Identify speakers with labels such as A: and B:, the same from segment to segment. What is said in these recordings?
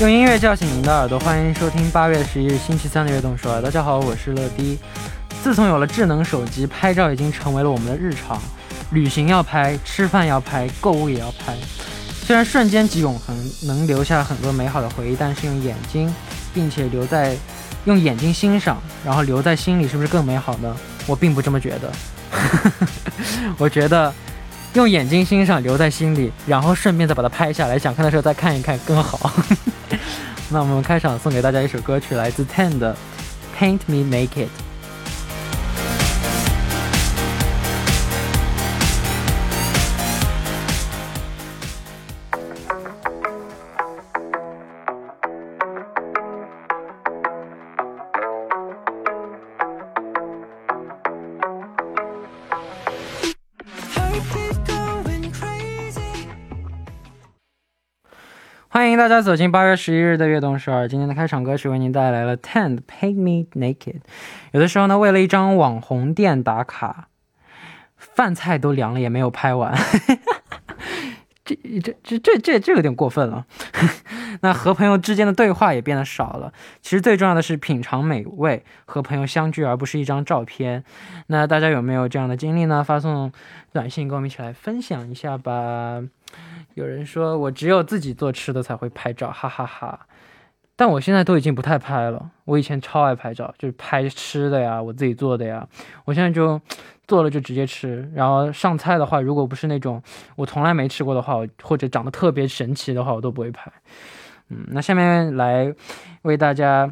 A: 用音乐叫醒您的耳朵，欢迎收听八月十一日星期三的悦动说。大家好，我是乐迪。自从有了智能手机，拍照已经成为了我们的日常。旅行要拍，吃饭要拍，购物也要拍。虽然瞬间即永恒，能留下很多美好的回忆，但是用眼睛，并且留在用眼睛欣赏，然后留在心里，是不是更美好呢？我并不这么觉得。我觉得。用眼睛欣赏，留在心里，然后顺便再把它拍下来，想看的时候再看一看更好。那我们开场送给大家一首歌曲，来自 Ten 的《Paint Me Make It》。欢迎大家走进八月十一日的悦动首尔。今天的开场歌曲为您带来了 Ten Paint Me Naked。有的时候呢，为了一张网红店打卡，饭菜都凉了也没有拍完。这这这这这这有点过分了。那和朋友之间的对话也变得少了。其实最重要的是品尝美味，和朋友相聚，而不是一张照片。那大家有没有这样的经历呢？发送短信跟我们一起来分享一下吧。有人说我只有自己做吃的才会拍照，哈哈哈。但我现在都已经不太拍了。我以前超爱拍照，就是拍吃的呀，我自己做的呀。我现在就做了就直接吃。然后上菜的话，如果不是那种我从来没吃过的话，或者长得特别神奇的话，我都不会拍。嗯，那下面来为大家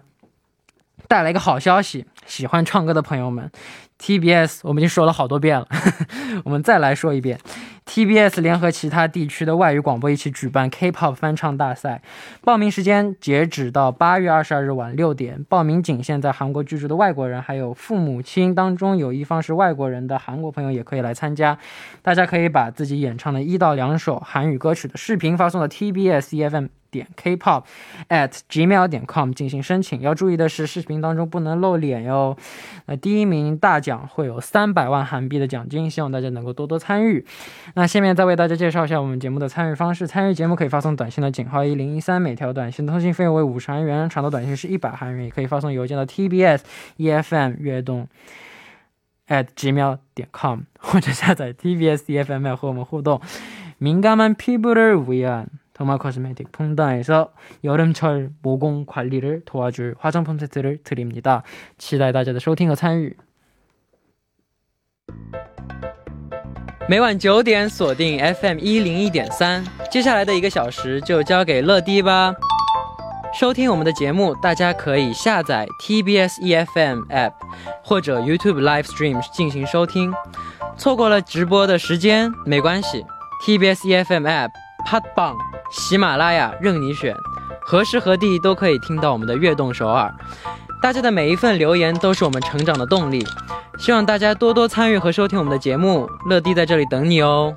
A: 带来一个好消息，喜欢唱歌的朋友们，TBS 我们已经说了好多遍了，我们再来说一遍。TBS 联合其他地区的外语广播一起举办 K-pop 翻唱大赛，报名时间截止到八月二十二日晚六点。报名仅限在韩国居住的外国人，还有父母亲当中有一方是外国人的韩国朋友也可以来参加。大家可以把自己演唱的一到两首韩语歌曲的视频发送到 TBS EFM。点 Kpop at gmail 点 com 进行申请。要注意的是，视频当中不能露脸哟。那第一名大奖会有三百万韩币的奖金，希望大家能够多多参与。那下面再为大家介绍一下我们节目的参与方式。参与节目可以发送短信的井号一零一三，每条短信通信费用为五十韩元，长的短信是一百韩元。也可以发送邮件到 tbs efm 悦动 at gmail 点 com，或者下载 tbs efm 和我们互动。敏感만피부를위한 더마 코스메틱 퐁다에서 여름철 모공 관리를 도와줄 화장품 세트를 드립니다. 期待大家的收听和参与。 每晚九点锁定 FM 一零一点三，接下来的一个小时就交给乐迪吧。收听我们的节目，大家可以下载 TBS EFM App 或者 YouTube Live Stream 进行收听。错过了直播的时间没关系，TBS EFM App Hotbang。 喜马拉雅任你选，何时何地都可以听到我们的悦动首尔。大家的每一份留言都是我们成长的动力，希望大家多多参与和收听我们的节目。乐迪在这里等你哦。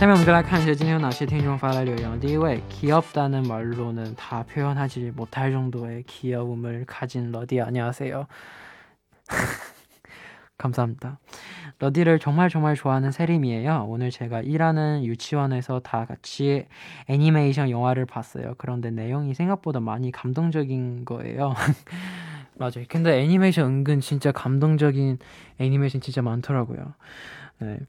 A: 下面我们就来看一下今天有哪些听众发来留言。第一位，귀엽다는말로는다표현하지못할정도의귀여움을가진러디안녕하세요 감사합니다 러디를정말정말좋아하는세림이에요오늘제가일하는유치원에서다같이애니메이션영화를봤어요그런데내용이생각보다많이감동적인거예요 맞아요근데애니메이션은근진짜감동적인애니메이션진짜많더라고요네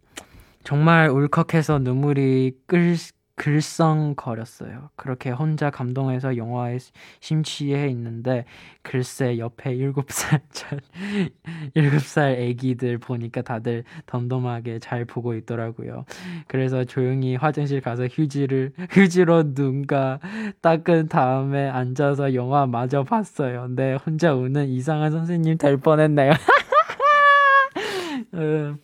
A: 정말 울컥해서 눈물이 끌, 글썽거렸어요. 그렇게 혼자 감동해서 영화에 심취해 있는데 글쎄 옆에 일곱 살짜 일곱 살 애기들 보니까 다들 덤덤하게 잘 보고 있더라고요. 그래서 조용히 화장실 가서 휴지를 휴지로 눈가 닦은 다음에 앉아서 영화 마저 봤어요. 네, 혼자 우는 이상한 선생님 될 뻔했네요. 음.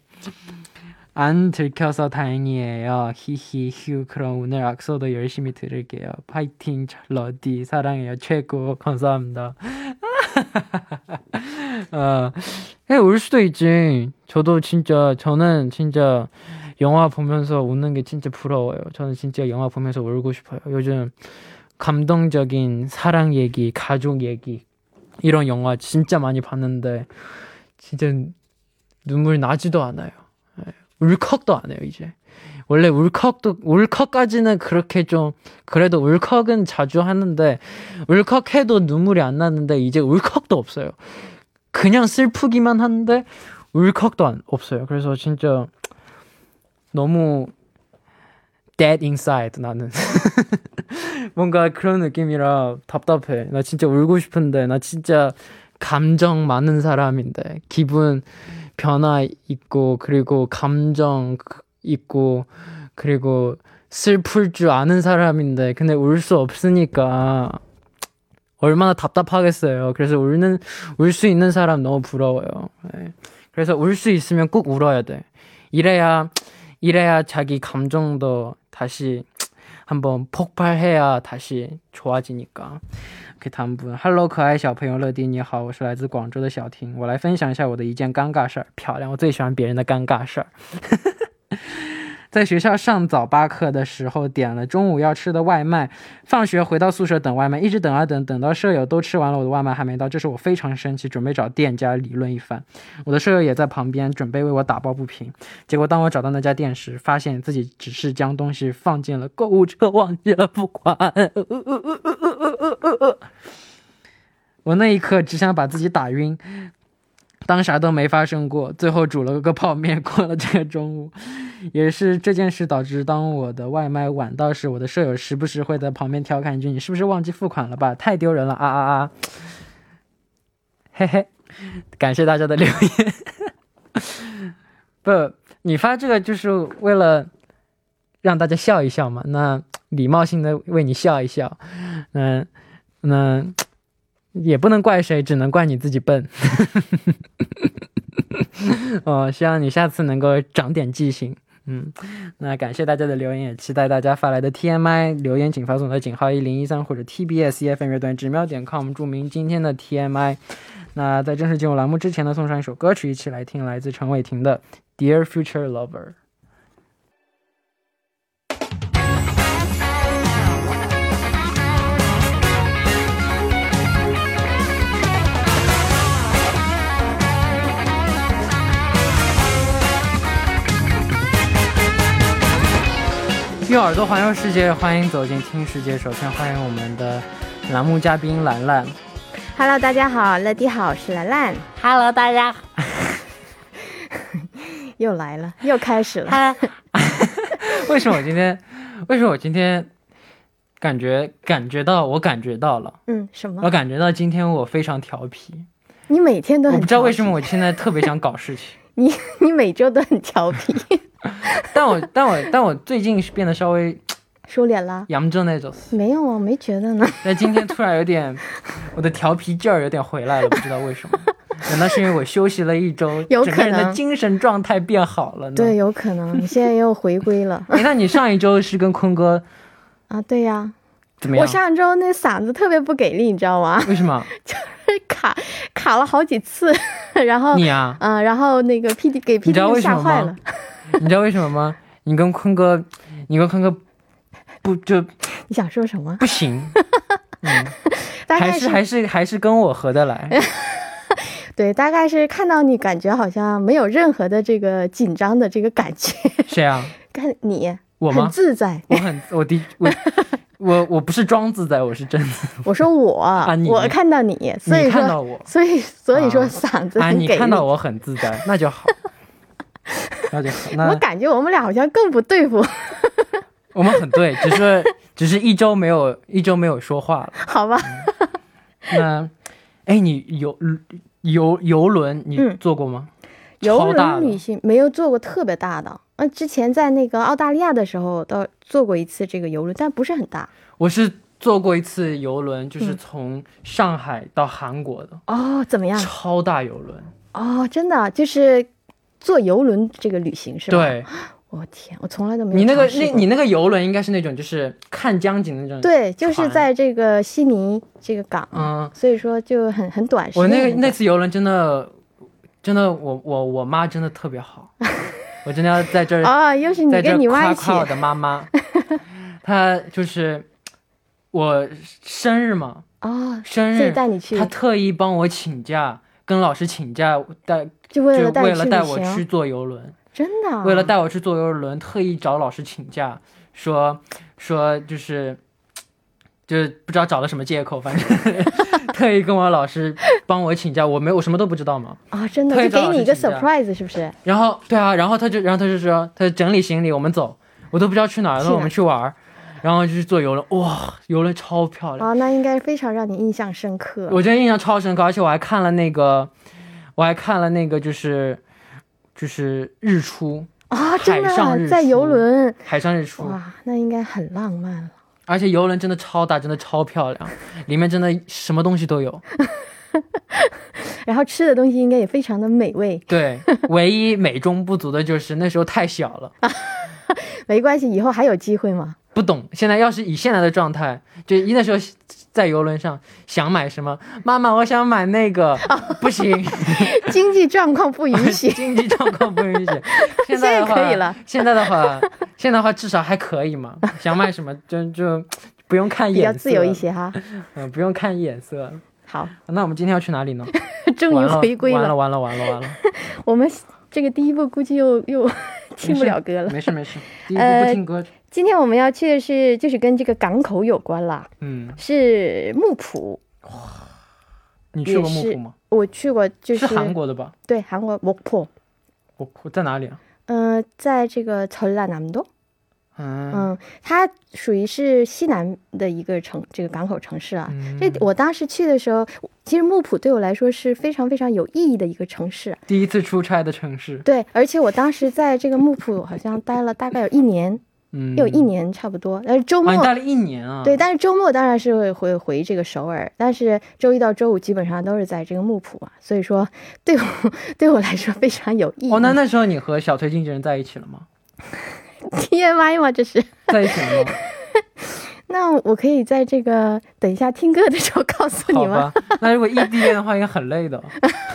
A: 안 들켜서 다행이에요. 히히 휴. 그럼 오늘 악서도 열심히 들을게요. 파이팅 러디 사랑해요. 최고 감사합니다. 어, 해, 울 수도 있지. 저도 진짜 저는 진짜 영화 보면서 웃는 게 진짜 부러워요. 저는 진짜 영화 보면서 울고 싶어요. 요즘 감동적인 사랑 얘기, 가족 얘기 이런 영화 진짜 많이 봤는데 진짜 눈물 나지도 않아요. 울컥도 안 해요, 이제. 원래 울컥도, 울컥까지는 그렇게 좀, 그래도 울컥은 자주 하는데, 울컥해도 눈물이 안 나는데, 이제 울컥도 없어요. 그냥 슬프기만 한데, 울컥도 안, 없어요. 그래서 진짜, 너무, dead inside, 나는. 뭔가 그런 느낌이라 답답해. 나 진짜 울고 싶은데, 나 진짜 감정 많은 사람인데, 기분, 변화 있고 그리고 감정 있고 그리고 슬플 줄 아는 사람인데 근데 울 수 없으니까 얼마나 답답하겠어요. 그래서 울는 울 수 있는 사람 너무 부러워요. 네. 그래서 울 수 있으면 꼭 울어야 돼. 이래야 이래야 자기 감정도 다시 한번 폭발해야 다시 좋아지니까. 他们不？Hello，可爱小朋友乐迪，你好，我是来自广州的小婷，我来分享一下我的一件尴尬事儿。漂亮，我最喜欢别人的尴尬事儿。在学校上早八课的时候，点了中午要吃的外卖。放学回到宿舍等外卖，一直等啊等，等到舍友都吃完了，我的外卖还没到。这时我非常生气，准备找店家理论一番。我的舍友也在旁边，准备为我打抱不平。结果当我找到那家店时，发现自己只是将东西放进了购物车，忘记了付款。我那一刻只想把自己打晕。当啥都没发生过，最后煮了个泡面过了这个中午，也是这件事导致当我的外卖晚到时，我的舍友时不时会在旁边调侃一句：“你是不是忘记付款了吧？太丢人了啊啊啊！” 嘿嘿，感谢大家的留言。不，你发这个就是为了让大家笑一笑嘛？那礼貌性的为你笑一笑。嗯，那。也不能怪谁，只能怪你自己笨。哦，希望你下次能够长点记性。嗯，那感谢大家的留言，也期待大家发来的 TMI 留言，请发送到井号一零一三或者 TBS EFM 乐段直瞄点 com，注明今天的 TMI。那在正式进入栏目之前呢，送上一首歌曲，一起来听来自陈伟霆的《Dear Future Lover》。用耳朵环游世界，欢迎走进听世界。首先欢迎我们的栏目嘉宾兰兰。
B: Hello，大家好，乐迪好，我是兰兰。
C: Hello，大家。
B: 又来了，又开始了。
A: 为什么我今天？为什么我今天感觉感觉到我感觉到了？
B: 嗯，什么？
A: 我感觉到今天我非常调皮。
B: 你每天都很。
A: 我不知道为什么我现在特别想搞事情。
B: 你 你每周都很调皮。
A: 但我但我但我最近是变得稍微
B: 收敛了，
A: 杨正那种
B: 没有啊，没觉得呢。
A: 但今天突然有点，我的调皮劲儿有点回来了，不知道为什么？难道是因为我休息了一周，整个人的精神状态变好了呢？
B: 对，有可能。你现在又回归了。
A: 你看，你上一周是跟坤哥
B: 啊？对呀。
A: 怎么样？
B: 我上周那嗓子特别不给力，你知道吗？
A: 为什么？
B: 就是卡卡了好几次，然后
A: 你啊，
B: 嗯，然后那个 P D 给 P D 吓坏了。
A: 你知道为什么吗？你跟坤哥，你跟坤哥不就
B: 你想说什么？
A: 不行，嗯，还是还是还是跟我合得来。
B: 对，大概是看到你，感觉好像没有任何的这个紧张的这个感觉。
A: 谁啊？
B: 看你，
A: 我吗？
B: 很自在，
A: 我很我的我我我不是装自在，我是真的。
B: 我说我
A: 啊，
B: 我看到你，所以
A: 说，
B: 所以所以说嗓子很
A: 给力。你看到我很自在，那就好。那就好。
B: 我感觉我们俩好像更不对付。
A: 我们很对，只是只是一周没有一周没有说话了。
B: 好吧，
A: 那，哎，你游游游轮你
B: 嗯
A: 坐过吗？
B: 游轮旅行没有坐过特别大的。嗯，之前在那个澳大利亚的时候，倒坐过一次这个游轮，但不是很大。
A: 我是坐过一次游轮，就是
B: 嗯
A: 从上海到韩国的、
B: 哦，怎么样？
A: 超大游轮。
B: 哦，真的就是坐游轮这个旅行是吧？，
A: 对
B: 我天，我从来都没有
A: 你那个那你那个游轮应该是那种就是看江景的那种。，
B: 对，就是在这个悉尼这个港，
A: 嗯，
B: 所以说就很很短时
A: 我那个那次游轮真的真的，我我我妈真的特别好，我真的要在这儿
B: 啊，又是你跟你妈一起
A: 夸夸我的妈妈，她就是我生日嘛，
B: 哦，
A: 生日
B: 带你去。
A: 他，特意帮我请假，跟老师请假带，
B: 就为了带
A: 为了带我，去坐游轮，
B: 真的啊，
A: 为了带我去坐游轮，特意找老师请假，说说就是。就是不知道找了什么借口，反正 特意跟我老师帮我请假，我没我什么都不知道嘛。
B: 啊，真的？就给你一个 surprise 是不是？
A: 然后对啊，然后他就然后他就说他整理行李，我们走，我都不知道去哪儿，他说
B: 去哪
A: 我们去玩儿，然后就是坐游轮，哇，游轮超漂亮，
B: 啊，那应该非常让你印象深刻。
A: 我真的印象超深刻，而且我还看了那个，我还看了那个就是就是日出，
B: 啊，真
A: 海上
B: 在游轮，
A: 海上日出，
B: 哇，那应该很浪漫了。
A: 而且游轮真的超大，真的超漂亮，里面真的什么东西都有，
B: 然后吃的东西应该也非常的美味，
A: 对，唯一美中不足的就是那时候太小了。
B: 没关系，以后还有机会嘛。
A: 不懂，现在要是以现在的状态，就一那时候在游轮上想买什么，妈妈我想买那个，不行，
B: 经济状况不允许，
A: 经济状况不允许。现在
B: 可以了，
A: 现在的话，现在的话至少还可以嘛，想买什么就就不用看
B: 比较
A: 眼色，
B: 自由一，些哈。
A: 嗯，不用看眼色。
B: 好，
A: 那我们今天要去哪里呢？
B: 终于
A: 完了
B: 回归
A: 完了，完了，完了，完了，
B: 我们这个第一步估计又又听不了歌了，
A: 没事没事，
B: 呃，
A: 不听歌。
B: 今天我们要去的是，就是跟这个港口有关了，
A: 嗯，
B: 是木浦。
A: 哇，你去过木浦吗？
B: 我去过，就是
A: 韩国的吧？
B: 对，韩国木浦。
A: 木浦在哪里啊？
B: 嗯，在这个朝鲜南道。
A: 嗯
B: 嗯，它属于是西南的一个城，这个港口城市啊。
A: 嗯
B: 这我当时去的时候，其实木浦对我来说是非常非常有意义的一个城市。
A: 第一次出差的城市，
B: 对，而且我当时在这个木浦好像待了大概有一年，
A: 嗯，
B: 有一年差不多。但是周末、
A: 啊，待了一年啊？
B: 对，但是周末当然是会回回这个首尔，但是周一到周五基本上都是在这个木浦啊，所以说对我 对我来说非常有意义。
A: 哦，那那时候你和小崔经纪人在一起了吗？
B: TMI 吗？这是？那我可以在这个等一下听歌的时候告诉你吗？
A: 那如果异地恋的话，应该很累的。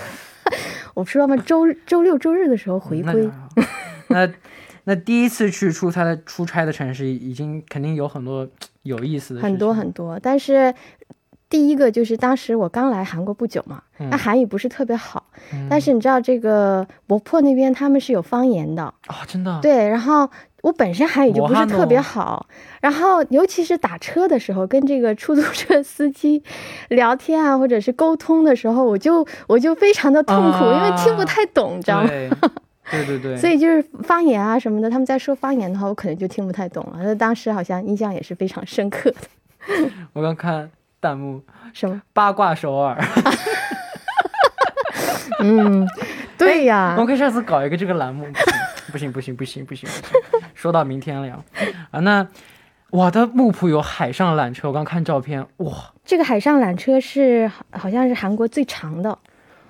B: 我不知道吗？周周六周日的时候回归
A: 嗯那那那第一次去出差的出差的城市，已经肯定有很多有意思的
B: 很多很多。但是第一个就是当时我刚来韩国不久嘛，
A: 嗯
B: 那韩语不是特别好，
A: 嗯
B: 但是你知道这个博破那边他们是有方言的，
A: 啊，真的，
B: 对，然后。我本身韩语就不是特别好，然后尤其是打车的时候，跟这个出租车司机聊天啊，或者是沟通的时候，我就我就非常的痛苦，因为听不太懂，你知道吗？
A: 对对对对，
B: 所以就是方言啊什么的，他们在说方言的话，我可能就听不太懂了。那当时好像印象也是非常深刻的。
A: 我刚看弹幕
B: 什么？
A: 八卦首尔，
B: 嗯，对呀
A: 我，们可以下次搞一个这个栏目。不行不行不行不行不行，说到明天了呀。啊，那我的木浦有海上缆车，我刚看照片，哇，
B: 这个海上缆车是好像是韩国最长的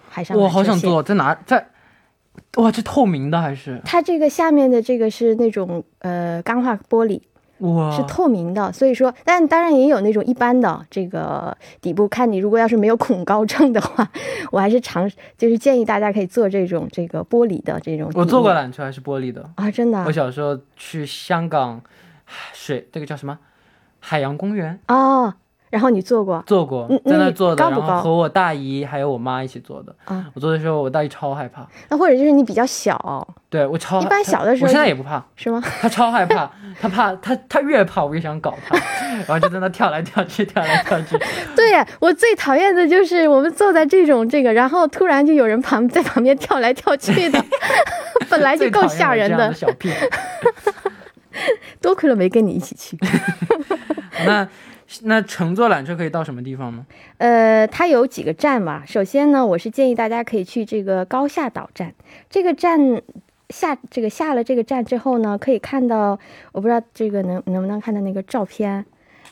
B: 海上缆车
A: 我好想。坐，在哪在？哇，这透明的还是
B: 它这个下面的这个是那种呃钢化玻璃，
A: 哇？
B: 是透明的，所以说，但当然也有那种一般的这个底部。看你如果要是没有恐高症的话，我还是尝就是建议大家可以做这种这个玻璃的这种。
A: 我坐过缆车，还是玻璃的。
B: 啊，真的啊
A: 我小时候去香港水那个叫什么海洋公园
B: 哦。然后你做过
A: 做过在那做的，
B: 高不高
A: 然后和我大姨还有我妈一起做的。
B: 啊？
A: 我做的时候，我大姨超害怕，
B: 那或者就是你比较小
A: 对我超
B: 一般小的时候
A: 我现在也不怕，
B: 是吗？
A: 她超害怕，她怕她她越怕我越想搞她，然后就在那跳来跳去，跳来跳去。
B: 对，我最讨厌的就是我们坐在这种这个，然后突然就有人旁在旁边跳来跳去的，本来就够吓人的
A: 最讨厌我这样的。小屁。
B: 多亏了没跟你一起去。
A: 那那乘坐缆车可以到什么地方吗？
B: 呃，它有几个站嘛。首先呢，我是建议大家可以去这个高下岛站。这个站下这个下了这个站之后呢，可以看到，我不知道这个能能不能看到那个照片。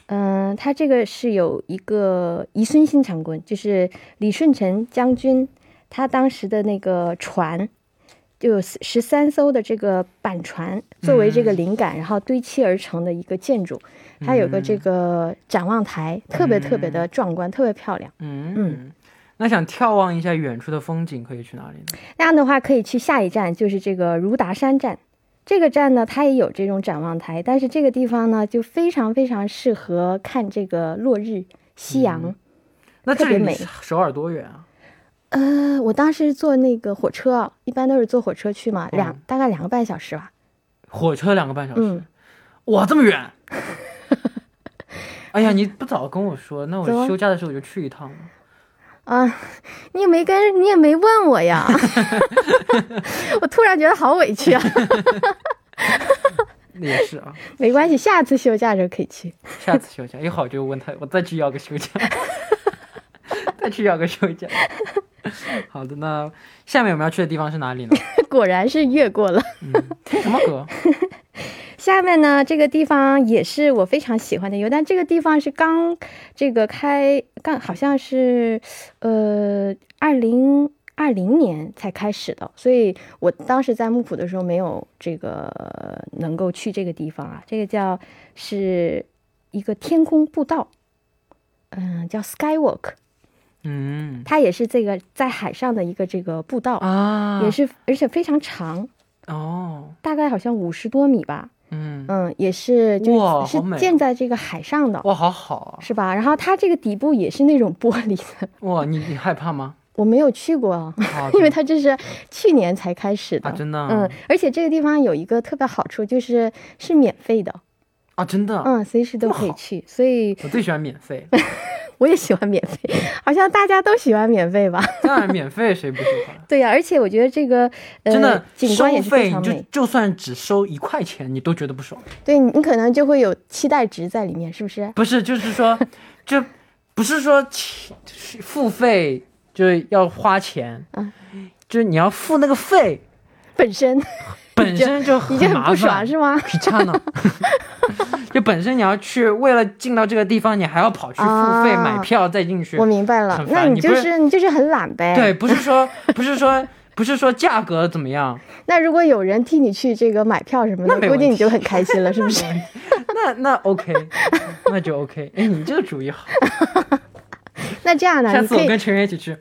B: 嗯，它这个是有一个宜孙新长棍，就是李舜臣将军他当时的那个船。就有十三艘的这个板船作为这个灵感，然后堆砌而成的一个建筑，它有个这个展望台，特别特别的壮观，特别漂亮。
A: 嗯嗯，那想眺望一下远处的风景，可以去哪里呢？
B: 那样的话，可以去下一站，就是这个如达山站。这个站呢，它也有这种展望台，但是这个地方呢，就非常非常适合看这个落日、夕阳，那特别美。
A: 首尔多远啊？
B: 呃，我当时坐那个火车，一般都是坐火车去嘛，两大概两个半小时吧。
A: 火车两个半小时，哇，这么远！哎呀，你不早跟我说，那我休假的时候我就去一趟
B: 啊，你也没跟，你也没问我呀。我突然觉得好委屈啊。
A: 也是啊，
B: 没关系，下次休假的时候可以去。
A: 下次休假一好就问他，我再去要个休假。再去要个休假。好的，那下面我们要去的地方是哪里呢？
B: 果然是越过了。
A: 什么河？
B: 下面呢，这个地方也是我非常喜欢的游，但这个地方是刚这个开，刚好像是呃二零二零年才开始的，所以我当时在木浦的时候没有这个能够去这个地方啊。这个叫是一个天空步道，嗯，叫 Skywalk。
A: 嗯，
B: 它也是这个在海上的一个这个步道
A: 啊，
B: 也是而且非常长
A: 哦，
B: 大概好像五十多米吧。
A: 嗯
B: 嗯，也是就是建在这个海上的。
A: 哇，好好啊，
B: 是吧？然后它这个底部也是那种玻璃的。
A: 哇，你你害怕吗？
B: 我没有去过，因为它这是去年才开始的，
A: 真的。
B: 嗯，而且这个地方有一个特别好处，就是是免费的
A: 啊，真的。
B: 嗯，随时都可以去，所以
A: 我最喜欢免费。
B: 我也喜欢免费，好像大家都喜欢免费吧？
A: 当然，免费谁不喜欢？
B: 对呀，而且我觉得这个
A: 真的
B: 景观也是非常
A: 美。就就算只收一块钱，你都觉得不爽。
B: 对你可能就会有期待值在里面，是不是？
A: 不是，就是说，就不是说付费就是要花钱
B: 啊，
A: 就是你要付那个费
B: 本身。
A: 本身就很
B: 不爽是吗？
A: 皮差呢？就本身你要去，为了进到这个地方，你还要跑去付费买票再进去。
B: 我明白了，那你就是你就是很懒呗。
A: 对，不是说不是说不是说价格怎么样。
B: 那如果有人替你去这个买票什么的，估计你就很开心了，是不是？
A: 那那 OK，那就 OK。哎，你这个主意好。
B: 那这样呢？
A: 下次我跟陈员一起去。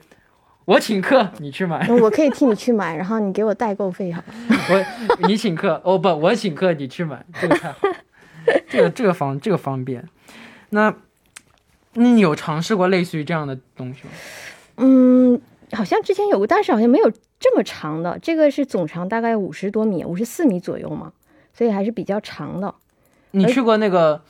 A: 我请客，你去买。
B: 我可以替你去买，然后你给我代购费，好
A: 我你请客，哦不，我请客，你去买，这个太好，这个这个方这个方便。那，你有尝试过类似于这样的东西吗？
B: 嗯，好像之前有过，但是好像没有这么长的。这个是总长大概五十多米，五十四米左右嘛，所以还是比较长的。
A: 你去过那个，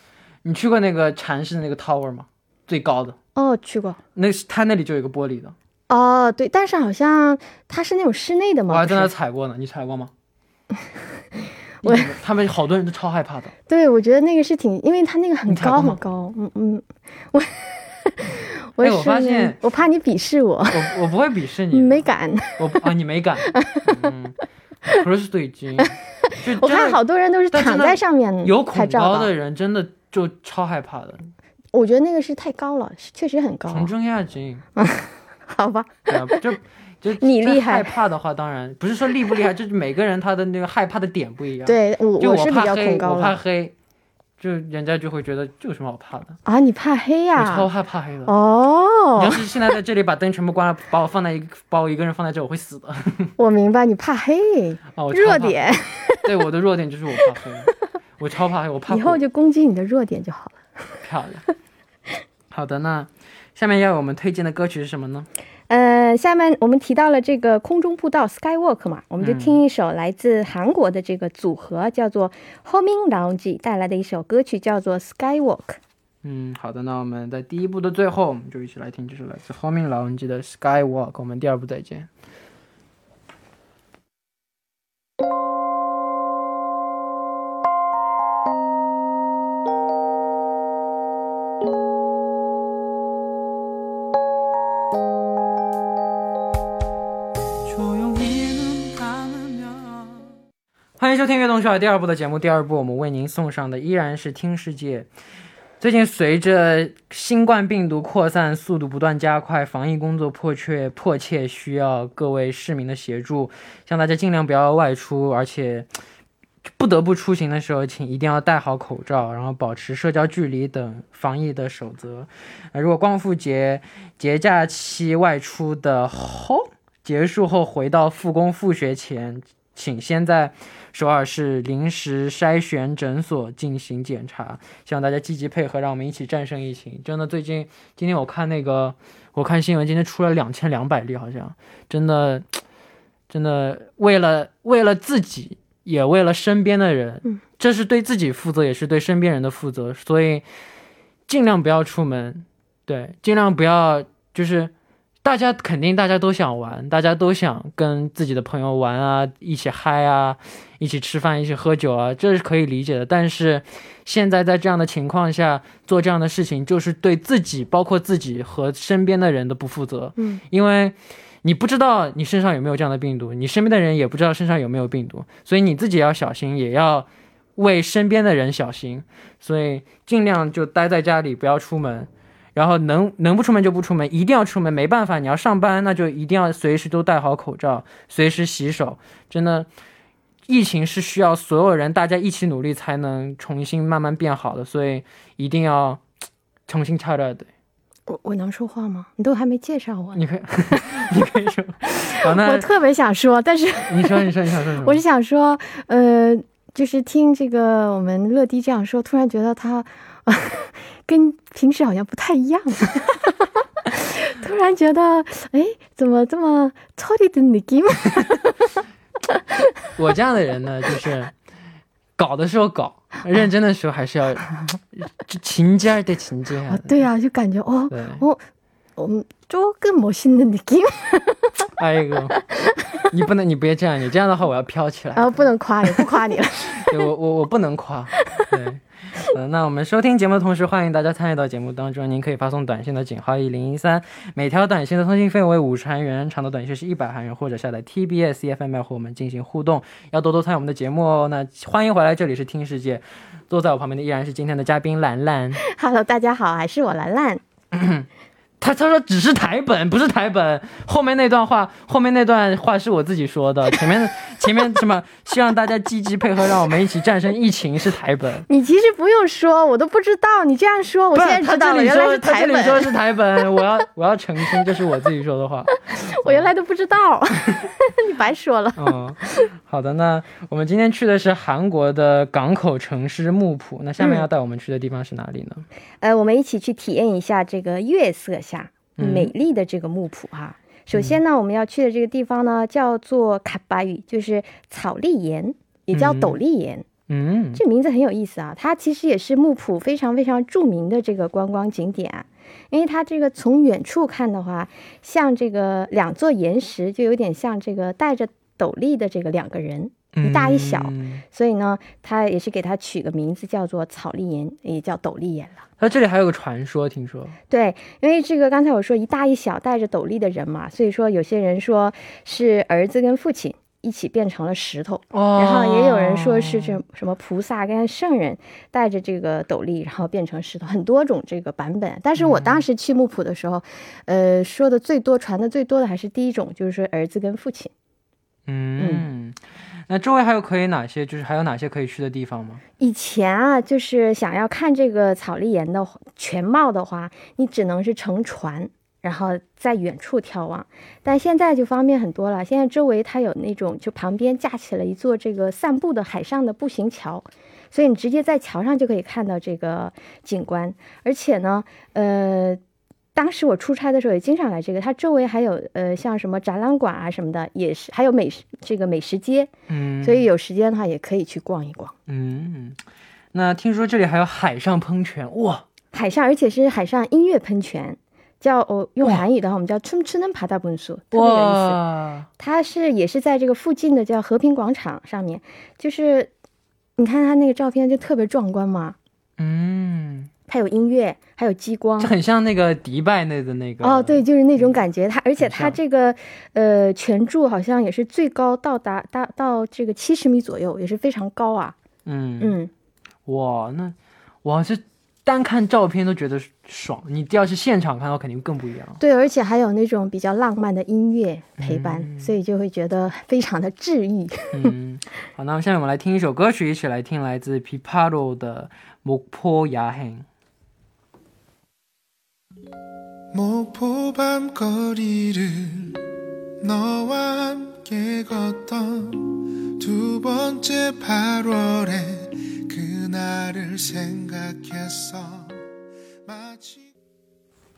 A: 你去过那个禅寺那个 tower 吗？最高的？
B: 哦，去过。
A: 那是他那里就有一个玻璃的。
B: 哦，对，但是好像它是那种室内的嘛。
A: 我还在那踩过呢，你踩过吗？我他们好多人都超害怕的。
B: 对，我觉得那个是挺，因为它那个很高很高。嗯嗯，我
A: 我我发现，
B: 我怕你鄙视我。
A: 我我不会鄙视你，你
B: 没敢。
A: 我啊，你没敢。嗯，不是对金。
B: 我看好多人都是躺在上面
A: 有恐高的人真的就超害怕的。
B: 我觉得那个是太高了，确实很高。
A: 从中亚金。
B: 好吧，
A: 就就
B: 你厉害，
A: 害怕的话，当然不是说厉不厉害，就是每个人他的那个害怕的点不一样。
B: 对，我
A: 我
B: 是比较恐高
A: 我怕黑，就人家就会觉得这有什么好怕的
B: 啊？你怕黑呀？
A: 我超害怕黑的
B: 哦。
A: 你要是现在在这里把灯全部关了，把我放在一把我一个人放在这，我会死的。
B: 我明白，你怕黑
A: 哦，
B: 弱点。
A: 对，我的弱点就是我怕黑，我超怕黑，我怕。
B: 以后就攻击你的弱点就好了。
A: 漂亮。好的，那。下面要我们推荐的歌曲是什么呢？
B: 呃，下面我们提到了这个空中步道 Skywalk 嘛，我们就听一首来自韩国的这个组合叫做 Homing Lounge 带来的一首歌曲，叫做 Skywalk。
A: 嗯，好的，那我们在第一部的最后，我们就一起来听这首来自 Homing Lounge 的 Skywalk。我们第二部再见。欢迎收听《悦动少儿》第二部的节目。第二部我们为您送上的依然是《听世界》。最近随着新冠病毒扩散速度不断加快，防疫工作迫切迫切需要各位市民的协助，希望大家尽量不要外出，而且不得不出行的时候，请一定要戴好口罩，然后保持社交距离等防疫的守则。呃，如果光复节节假期外出的后结束后回到复工复学前，请先在首尔市临时筛选诊所进行检查，希望大家积极配合，让我们一起战胜疫情。真的，最近今天我看那个，我看新闻，今天出了两千两百例，好像真的，真的为了为了自己，也为了身边的人，
B: 嗯
A: 这是对自己负责，也是对身边人的负责，所以尽量不要出门，对，尽量不要就是。大家肯定大家都想玩，大家都想跟自己的朋友玩啊，一起嗨啊，一起吃饭，一起喝酒啊，这是可以理解的。但是现在在这样的情况下做这样的事情，就是对自己，包括自己和身边的人的不负责。
B: 嗯，
A: 因为你不知道你身上有没有这样的病毒，你身边的人也不知道身上有没有病毒，所以你自己要小心，也要为身边的人小心。所以尽量就待在家里，不要出门。然后能能不出门就不出门，一定要出门，没办法，你要上班，那就一定要随时都戴好口罩，随时洗手。真的，疫情是需要所有人大家一起努力才能重新慢慢变好的，所以一定要重新跳着对。
B: 我我能说话吗？你都还没介绍我，
A: 你可以，你可以说。好那
B: 我特别想说，但是
A: 你说你说你想说什么？
B: 我是想说，呃，就是听这个我们乐迪这样说，突然觉得他。跟平时好像不太一样。突然觉得，哎，怎么这么抽离的느낌？
A: 我这样的人呢，就是搞的时候搞，认真的时候还是要勤节儿得勤节
B: 啊。对啊，就感觉哦，
A: 对，
B: 我我们조금멋있는느낌。
A: 哎呦，你不能，你别这样，你这样的话我要飘起来。
B: 啊，不能夸你，不夸你了。
A: 对我我我不能夸。对，嗯、 呃，那我们收听节目的同时，欢迎大家参与到节目当中。您可以发送短信的井号一零一三，每条短信的通信费为五十韩元，长的短信是一百韩元，或者下载 TBS EFM 和我们进行互动。要多多参与我们的节目哦。那欢迎回来，这里是听世界，坐在我旁边的依然是今天的嘉宾兰兰。
B: Hello，大家好，还是我兰兰。
A: 他他说只是台本，不是台本。后面那段话，后面那段话是我自己说的。前面 前面什么？希望大家积极配合，让我们一起战胜疫情是台本。
B: 你其实不用说，我都不知道。你这样说，我现在知道了，原来是台本。
A: 他这里说是台本，我要 我要澄清，这是我自己说的话。
B: 我原来都不知道，你白说了。
A: 嗯，好的，那我们今天去的是韩国的港口城市木浦。那下面要带我们去的地方是哪里呢？
B: 嗯、呃，我们一起去体验一下这个月色下。美丽的这个木浦哈，首先呢，我们要去的这个地方呢，叫做卡巴语，就是草笠岩，也叫斗笠岩。
A: 嗯，
B: 这名字很有意思啊，它其实也是木浦非常非常著名的这个观光景点啊，因为它这个从远处看的话，像这个两座岩石，就有点像这个戴着斗笠的这个两个人。一大一小，
A: 嗯、
B: 所以呢，他也是给它取个名字叫做草笠岩，也叫斗笠岩了。
A: 那这里还有个传说，听说
B: 对，因为这个刚才我说一大一小带着斗笠的人嘛，所以说有些人说是儿子跟父亲一起变成了石头，
A: 哦、
B: 然后也有人说是这什么菩萨跟圣人带着这个斗笠，然后变成石头，很多种这个版本。但是我当时去木浦的时候，嗯、呃，说的最多、传的最多的还是第一种，就是说儿子跟父亲。
A: 嗯。嗯那周围还有可以哪些，就是还有哪些可以去的地方吗？
B: 以前啊，就是想要看这个草丽岩的全貌的话，你只能是乘船，然后在远处眺望。但现在就方便很多了，现在周围它有那种，就旁边架起了一座这个散步的海上的步行桥，所以你直接在桥上就可以看到这个景观。而且呢，呃。当时我出差的时候也经常来这个，它周围还有呃，像什么展览馆啊什么的，也是还有美食这个美食街。
A: 嗯，
B: 所以有时间的话也可以去逛一逛。
A: 嗯，那听说这里还有海上喷泉，哇，
B: 海上，而且是海上音乐喷泉。叫哦用韩语的话，我们叫。对，它是也是在这个附近的，叫和平广场上面。就是你看它那个照片就特别壮观嘛。
A: 嗯。
B: 还有音乐，还有激光，
A: 就很像那个迪拜内的那个。
B: 哦，对，就是那种感觉。它而且它这个呃全柱好像也是最高，到达达到这个七十米左右，也是非常高啊。
A: 嗯
B: 嗯，
A: 哇，那我是单看照片都觉得爽。你要是现场看到，肯定更不一样。
B: 对，而且还有那种比较浪漫的音乐陪伴，所以就会觉得非常的治愈。
A: 嗯，好，那么下面我们来听一首歌曲，一起来听来自 Piparo 的《木坡雅行》。
C: 목포 밤거리를 너와 함께 걷던 두 번째 8월에 그날을 생각했어 마치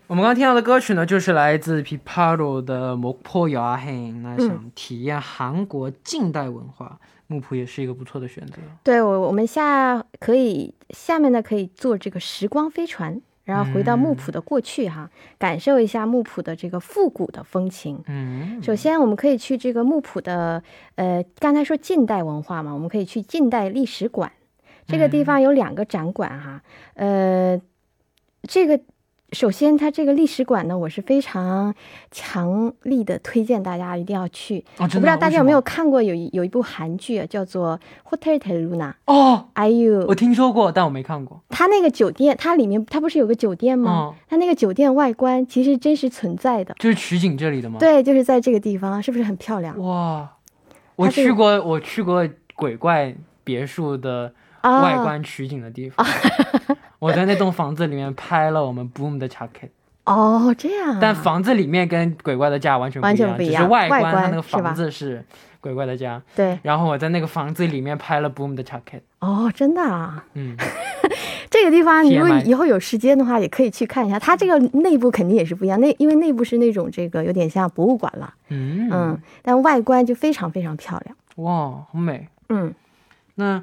A: 我们刚刚听到的歌曲呢，就是来自 Piparo 的《목포야행》。那想体验韩国近代文化，木浦也是一个不错的选择。
B: 对我，我们下可以下面呢可以坐这个时光飞船， 然后回到木浦的过去哈，感受一下木浦的这个复古的风情。
A: 嗯，
B: 首先，我们可以去这个木浦的，呃，刚才说近代文化嘛，我们可以去近代历史馆。这个地方有两个展馆哈，呃，这个首先它这个历史馆呢，我是非常强力的推荐大家一定要去。
A: 哦，
B: 我不知道大家有没有看过有一有一部韩剧啊，叫做《Hotel Luna》
A: 哦
B: ，，IU
A: 我听说过，但我没看过。
B: 它那个酒店，它里面它不是有个酒店吗？
A: 嗯，
B: 它那个酒店外观其实真实存在的。
A: 就是取景这里的吗？。
B: 对，就是在这个地方，是不是很漂亮
A: 哇，我去过，我去过鬼怪别墅的
B: 啊？
A: 外观取景的地方。我在那栋房子里面拍了我们 Boom 的 jacket，、
B: 哦，这样啊。
A: 但房子里面跟鬼怪的家完全不
B: 完
A: 一样，
B: 全不一样
A: 只是外
B: 外观
A: 它那个房子是鬼怪的家。
B: 对
A: 然后我在那个房子里面拍了 Boom 的 jacket，
B: 哦，真的啊。
A: 嗯，
B: 这个地方，你如果以后有时间的话，也可以去看一下。它这个内部肯定也是不一样，那因为内部是那种这个有点像博物馆了，
A: 嗯
B: 嗯，但外观就非常非常漂亮。
A: 哇，好美。
B: 嗯，
A: 那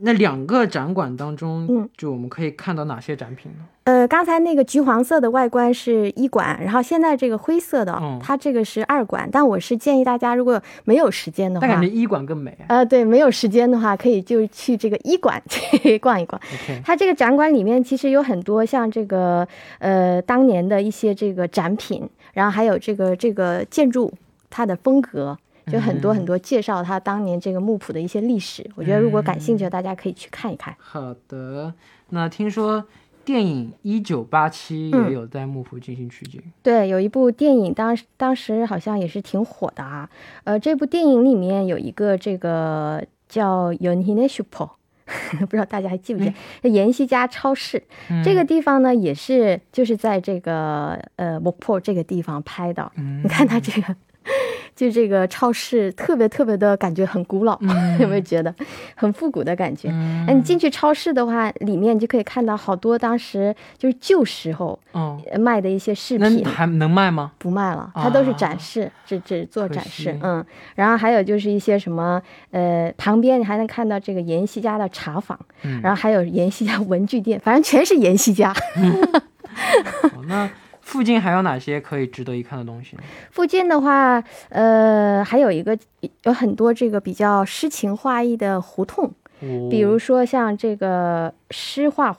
A: 那两个展馆当中，
B: 嗯
A: 就我们可以看到哪些展品呢？
B: 呃，刚才那个橘黄色的外观是一馆，然后现在这个灰色的，
A: 嗯
B: 它这个是二馆。但我是建议大家，如果没有时间的话
A: 但感觉，一馆更美。
B: 呃，对，没有时间的话，可以就去这个一馆 去逛一逛。它这个展馆里面其实有很多像这个呃当年的一些这个展品，然后还有这个这个建筑它的风格，就很多
A: 嗯
B: 很多介绍他当年这个木浦的一些历史。我觉得如果感兴趣的，大家可以去看一看。
A: 好的。那听说电影《一九八七》
B: 嗯
A: 也有在幕府进行取景。
B: 对，有一部电影当时当时好像也是挺火的啊。呃，这部电影里面有一个这个叫 y o n h i n e Super。不知道大家还记不记得延禧家超市、
A: 嗯
B: 这个地方呢，也是就是在这个呃 m o p o 这个地方拍的。
A: 嗯
B: 你看它这个，就这个超市特别特别的感觉很古老，有没有觉得很复古的感觉？
A: 嗯
B: 那你进去超市的话，里面就可以看到好多当时就是旧时候卖的一些饰品
A: 那。还能卖吗？
B: 不卖了，它都是展
A: 啊
B: 示，只只做展示，嗯，然后还有就是一些什么，呃，旁边你还能看到这个妍希家的茶坊，
A: 嗯
B: 然后还有妍希家文具店，反正全是妍希家。
A: 哦那附近还有哪些可以值得一看的东西呢？
B: 附近的话，呃，还有一个有很多这个比较诗情画意的胡同，
A: 哦
B: 比如说像这个诗画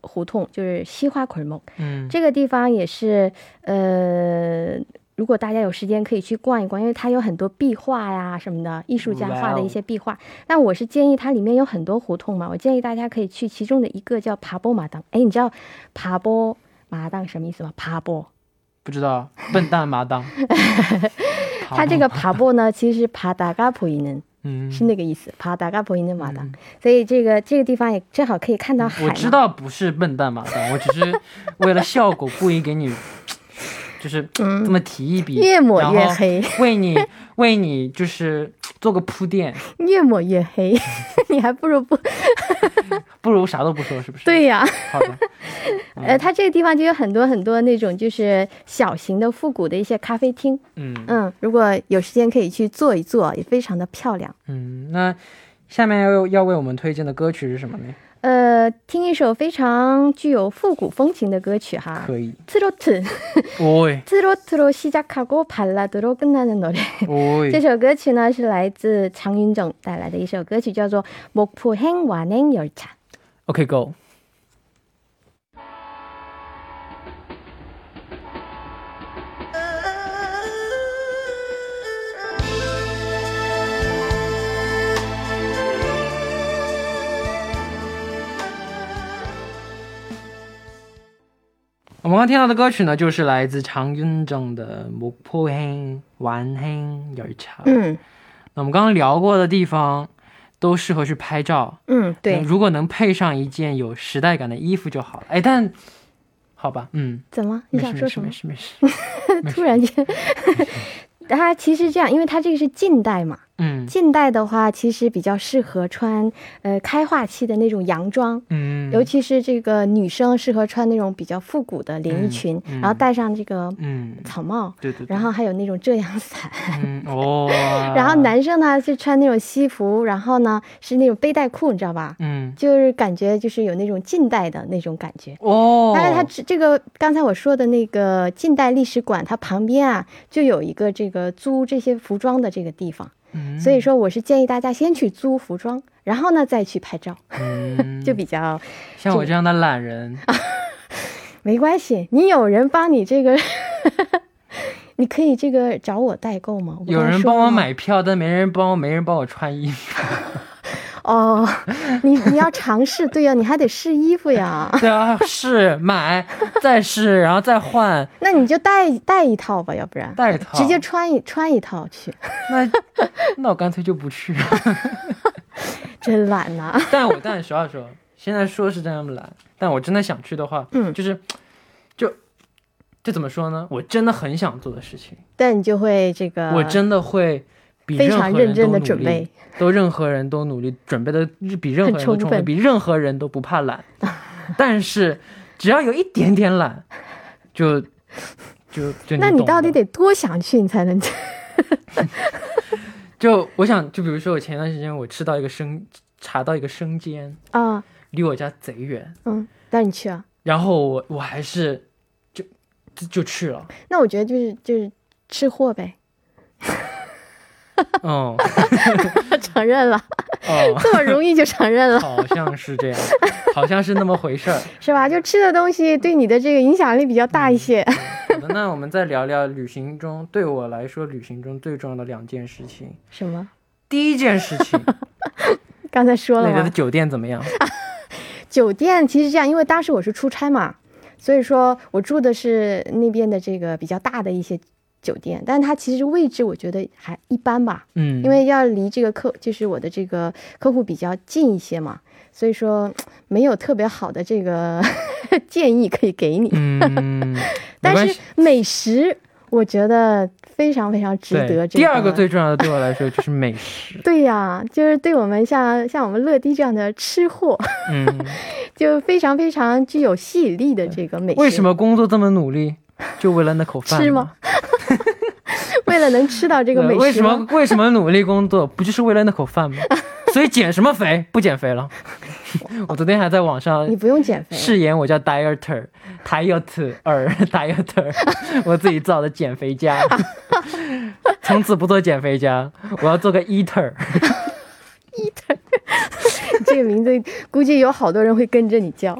B: 胡同，就是西花捆梦，
A: 嗯，
B: 这个地方也是，呃，如果大家有时间可以去逛一逛，因为它有很多壁画呀什么的，艺术家画的一些壁画。那我是建议它里面有很多胡同嘛，我建议大家可以去其中的一个叫爬波马当。哎，你知道爬波马当什么意思吗？爬坡，
A: 不知道，笨蛋麻当。
B: 它这个爬坡呢，其实是爬达嘎普伊能，
A: 嗯，
B: 是那个意思，爬达嘎普伊嫩马当。所以这个这个地方也正好可以看到海。
A: 我知道不是笨蛋麻当，我只是为了效果故意给你，就是这么提一笔，
B: 嗯越抹越黑，
A: 为你为你就是做个铺垫，
B: 越抹越黑，你还不如不
A: 不如啥都不说，是不是？，
B: 对呀。
A: 好的，
B: 呃，它这个地方就有很多很多那种就是小型的复古的一些咖啡厅，
A: 嗯
B: 嗯，如果有时间可以去坐一坐，也非常的漂亮。
A: 嗯，那下面要要为我们推荐的歌曲是什么呢？
B: 呃，听一首非常具有复古风情的歌曲哈，
A: 可以，
B: 트로트
A: 喂
B: 트로트로시작하고발라드로끝나는 노래。这
A: 喂，
B: 首歌曲呢是来自常云正带来的一首歌曲，叫做《목포행 완행 열차》。
A: OK Go。 我们刚刚听到的歌曲呢，就是来自常军正的，木破、黑、晚黑、有唱。
B: 嗯。
A: 那我们刚刚聊过的地方，都适合去拍照。
B: 嗯。对。
A: 如果能配上一件有时代感的衣服就好了。哎，但，好吧。嗯。
B: 怎么？你想说什么？
A: 没事没事。
B: 突然间。他其实这样，因为他这个是近代嘛。
A: 嗯
B: 近代的话，其实比较适合穿呃开化期的那种洋装。
A: 嗯，
B: 尤其是这个女生适合穿那种比较复古的连衣裙，
A: 嗯嗯
B: 然后戴上这个
A: 嗯，
B: 草帽，
A: 对对对，
B: 然后还有那种遮阳伞。
A: 嗯哦，
B: 然后男生呢是穿那种西服，然后呢是那种背带裤，你知道吧？
A: 嗯
B: 就是感觉就是有那种近代的那种感觉。
A: 哦，
B: 但是它这这个刚才我说的那个近代历史馆，它旁边啊就有一个这个租这些服装的这个地方，
A: 嗯
B: 所以说我是建议大家先去租服装，然后呢再去拍照，
A: 嗯
B: 就比较
A: 像我这样的懒人啊，
B: 没关系。你有人帮你这个，你可以这个找我代购吗？
A: 有人帮我买票，但没人帮我，没人帮我穿衣服。
B: 哦，你你要尝试，对呀、你还得试衣服呀。
A: 对啊，试买再试，然后再换，
B: 那你就带带一套吧，要不然
A: 带一套
B: 直接穿一穿一套去，
A: 那那我干脆就不去了。
B: 真懒呐、
A: 但我但实话说，现在说是这样懒，但我真的想去的话，
B: 嗯
A: 就是就就怎么说呢？我真的很想做的事情，
B: 但你就会这个，
A: 我真的会比
B: 非
A: 任何人
B: 常认真的准备，
A: 都任何人都努力准备的比任何人都充分，
B: 很充分
A: 比任何人都不怕懒。但是只要有一点点懒，就就就
B: 那你到底得多想去，你才能去？
A: 就我想，就比如说我前段时间我吃到一个生查到一个生煎，
B: 啊？
A: 离我家贼远，
B: 嗯，带你去啊？
A: 然后我我还是就就就去了，
B: 那我觉得就是就是吃货呗，
A: 嗯
B: 承认了，
A: 哦，
B: 这么容易就承认了，
A: 好像是这样，好像是那么回事儿。
B: 是吧？就吃的东西对你的这个影响力比较大一些。
A: 好的，那我们再聊聊旅行中对我来说旅行中最重要的两件事情。
B: 什么？
A: 第一件事情，
B: 刚才说了吗？
A: 那里的酒店怎么样？
B: 酒店其实这样，因为当时我是出差嘛，所以说我住的是那边的这个比较大的一些酒店，但它其实位置我觉得还一般吧，
A: 嗯，
B: 因为要离这个客就是我的这个客户比较近一些嘛，所以说没有特别好的这个 建议可以给你。
A: 嗯，
B: 但是。美食，我觉得非常非常值得、
A: 第二个最重要的对我来说就是美食。
B: 对呀，就是对我们像像我们乐迪这样的吃货，
A: 嗯，
B: 就非常非常具有吸引力的这个美食。
A: 为什？么工作这么努力，就为了那口饭
B: 吃吗？为了能吃到这
A: 这
B: 个美食
A: 为什么为什么努力工作，不就是为了那口饭吗？所以减什么肥？不减肥了。我昨天还在网上
B: 你不用减肥，
A: 誓言我叫 dieter，我自己造的减肥家。从此不做减肥家，我要做个 eater。eater。
B: 这个名字估计有好多人会跟着你叫。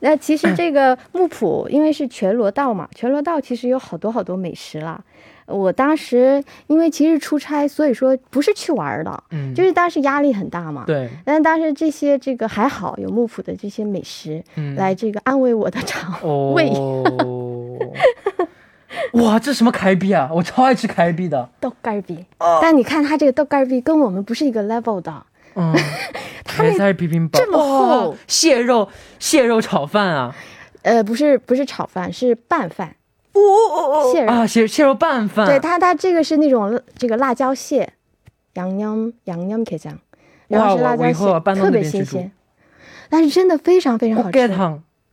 A: 嗯
B: 那其实这个木浦，因为是全罗道嘛，全罗道其实有好多好多美食啦。我当时因为其实出差，所以说不是去玩儿的，
A: 嗯，
B: 就是当时压力很大嘛。
A: 对，
B: 但是当时这些这个还好，有木浦的这些美食、
A: 嗯，
B: 来这个安慰我的肠
A: 哦
B: 胃。
A: 哇，这什么开闭啊？我超爱吃开闭的。
B: 豆干儿比，但你看它这个豆干儿比跟我们不是一个 level 的，
A: 嗯，
B: 它这么厚。
A: 哇蟹肉蟹肉炒饭啊！
B: 呃，不是不是炒饭，是拌饭，
A: 哦哦哦
B: 蟹肉。
A: 啊，蟹蟹肉拌饭。
B: 对它它这个是那种这个辣椒蟹，羊娘羊娘可以这样，然后是辣椒蟹，特别新鲜，但是真的非常非常好
A: 锅
B: 吃。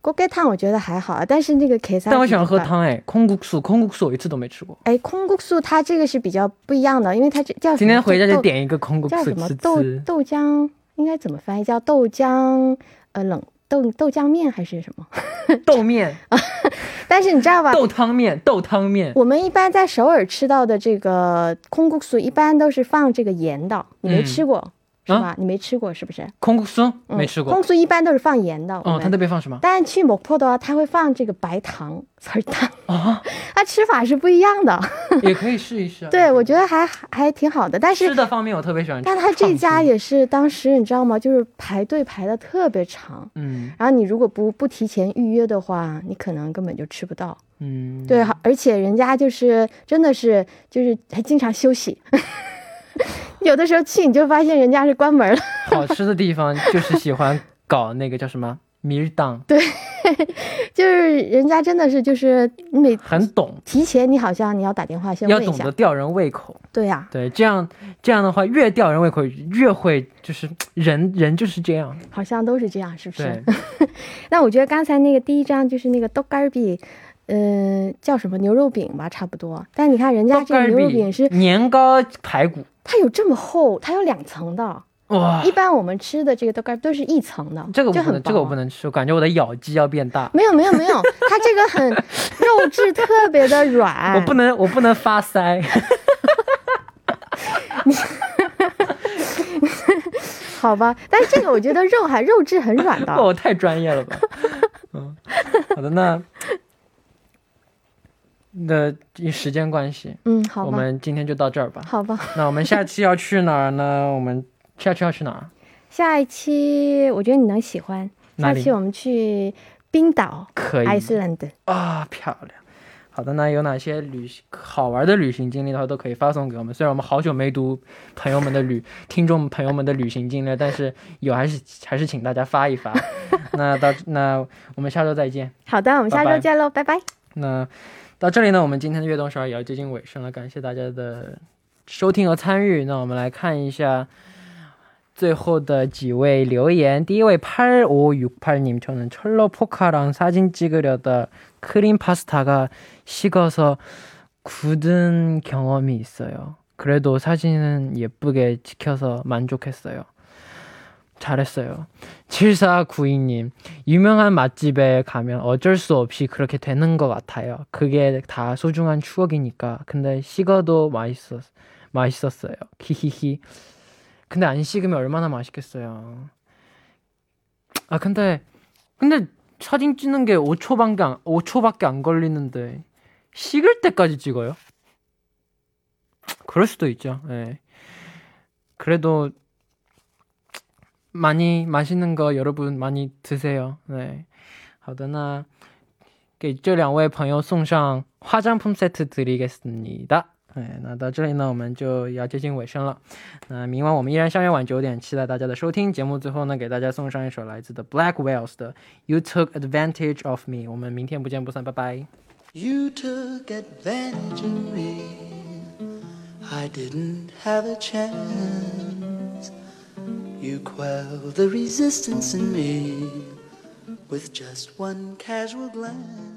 B: 锅盖汤我觉得还好，啊，但是那个 K 三，
A: 但我喜欢喝。汤哎，空谷素，空谷素我一次都没吃过。
B: 哎，空谷素它这个是比较不一样的，因为它这叫什么
A: 今天回家就点一个空谷
B: 叫
A: 素吃
B: 什么豆。豆浆，应该怎么翻译？叫豆浆呃冷豆豆浆面还是什么？
A: 豆面、
B: 但是你知道吧？
A: 豆汤面、豆汤面。
B: 我们一般在首尔吃到的这个空谷素，一般都是放这个盐的，你没
A: 嗯
B: 吃过？是吧？你没吃过是不是？
A: 空
B: 酥
A: 没吃过。
B: 空酥一般都是放盐的。
A: 哦，它那边放什么？
B: 但是去某铺的话，他会放这个白糖丝
A: 糖。
B: 它吃法是不一样的。
A: 也可以试一试。
B: 对，我觉得还还挺好的。但是
A: 吃的方面，我特别喜欢。
B: 但他这家也是当时你知道吗？就是排队排的特别长。
A: 嗯。
B: 然后你如果不不提前预约的话，你可能根本就吃不到。
A: 嗯。
B: 对，而且人家就是真的是就是还经常休息。有的时候去你就发现人家是关门了。
A: 好吃的地方就是喜欢搞那个叫什么 米档，对
B: 就是人家真的是就是你每
A: 很懂，
B: 提前你好像你要打电话先问一下
A: 要懂得，吊人胃口。
B: 对呀、
A: 对，这样这样的话，越吊人胃口，越会就是人人就是这样。
B: 好像都是这样，是不是？，那我觉得刚才那个第一张就是那个豆干儿比，嗯、叫什么牛肉饼吧，差不多。但你看人家这个牛肉饼是
A: 年糕排骨，
B: 它有这么厚，它有两层的。
A: 哇
B: 一，般我们吃的这个豆干都是一层的，
A: 这个我不能，这个我不能吃，我感觉我的咬肌要变大。
B: 没有没有没有，它这个很 肉质特别的软。
A: 我不能，我不能发腮。
B: 好吧，但是这个我觉得肉还肉质很软的。
A: 哦太专业了吧？嗯，好的，那那因时间关系，
B: 嗯，好，
A: 我们今天就到这儿吧。
B: 好吧。
A: 那我们下期要去哪儿呢？我们下期要去哪儿？
B: 下一期我觉得你能喜欢，下期我们去冰岛
A: 可以
B: （Iceland）。
A: 啊，漂亮。好的，那有哪些旅行好玩的旅行经历的话，都可以发送给我们。虽然我们好久没读朋友们的旅听众朋友们的旅行经历，但是有还是还是请大家发一发。那到那我们下周再见。
B: 好的，我们下周见喽，拜拜。
A: 那 到这里呢，我们今天的悦动十二也要接近尾声了，感谢大家的收听和参与。那我们来看一下最后的几位留言。第一位8 5 6 8님저는철로포카랑사진찍으려다크림파스타가식어서굳은경험이있어요 그래도 사진은 예쁘게 찍혀서 만족했어요. 잘했어요. 7492님, 유명한 맛집에 가면 어쩔 수 없이 그렇게 되는 것 같아요. 그게 다 소중한 추억이니까. 근데 식어도 맛있었, 맛있었어요. 히히히. 근데 안 식으면 얼마나 맛있겠어요. 아, 근데, 근데 사진 찍는 게 5초밖에 안, 5초밖에 안 걸리는데, 식을 때까지 찍어요? 그럴 수도 있죠. 예. 그래도 많이 맛있는 거 여러분 많이 드세요. 네. 好的那给这两位朋友送上化妆品 set 드리겠습니다. 네, 那到这里呢，我们就要接近尾声了。那明晚我们依然相约晚九点，期待大家的收听。节目最后呢，给大家送上一首来自 The Black Whales 的《You Took Advantage of Me》。我们明天不见不散，拜拜。
D: You took advantage of me. I didn't have a chance. You quell the resistance in me with just one casual glance.